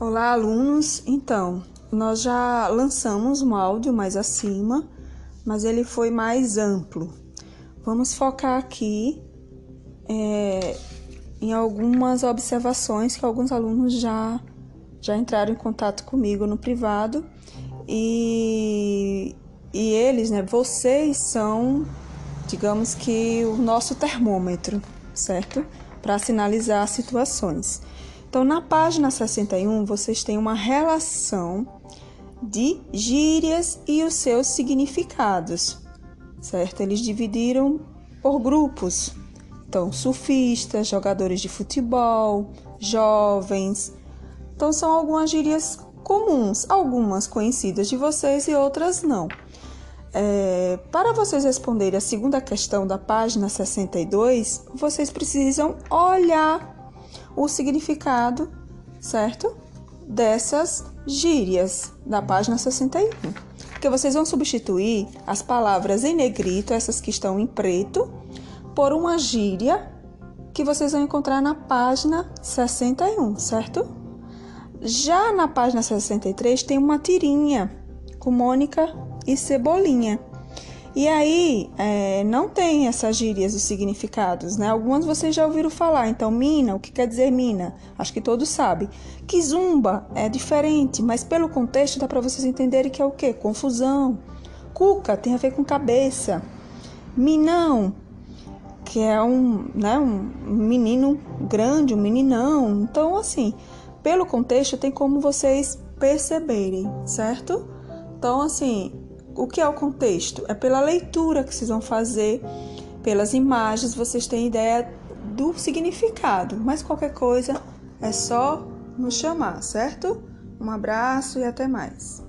Olá, alunos. Então, nós já lançamos um áudio mais acima, mas ele foi mais amplo. Vamos focar aqui é, em algumas observações que alguns alunos já, já entraram em contato comigo no privado e, e eles, né, vocês são, digamos que, o nosso termômetro, certo? Para sinalizar situações. Então, na página 61, vocês têm uma relação de gírias e os seus significados, certo? Eles dividiram por grupos. Então, surfistas, jogadores de futebol, jovens. Então, são algumas gírias comuns, algumas conhecidas de vocês e outras não. É, para vocês responderem a segunda questão da página 62, vocês precisam olhar o significado, certo? Dessas gírias da página 61. Porque vocês vão substituir as palavras em negrito, essas que estão em preto, por uma gíria que vocês vão encontrar na página 61, certo? Já na página 63 tem uma tirinha com Mônica e Cebolinha. E aí, é, não tem essas gírias, os significados, né? Algumas vocês já ouviram falar. Então, mina, o que quer dizer mina? Acho que todos sabem. Kizumba é diferente, mas pelo contexto dá para vocês entenderem que é o quê? Confusão. Cuca tem a ver com cabeça. Minão, que é um, né, um menino grande, um meninão. Então, assim, pelo contexto tem como vocês perceberem, certo? Então, assim, o que é o contexto? É pela leitura que vocês vão fazer, pelas imagens, vocês têm ideia do significado. Mas qualquer coisa é só nos chamar, certo? Um abraço e até mais.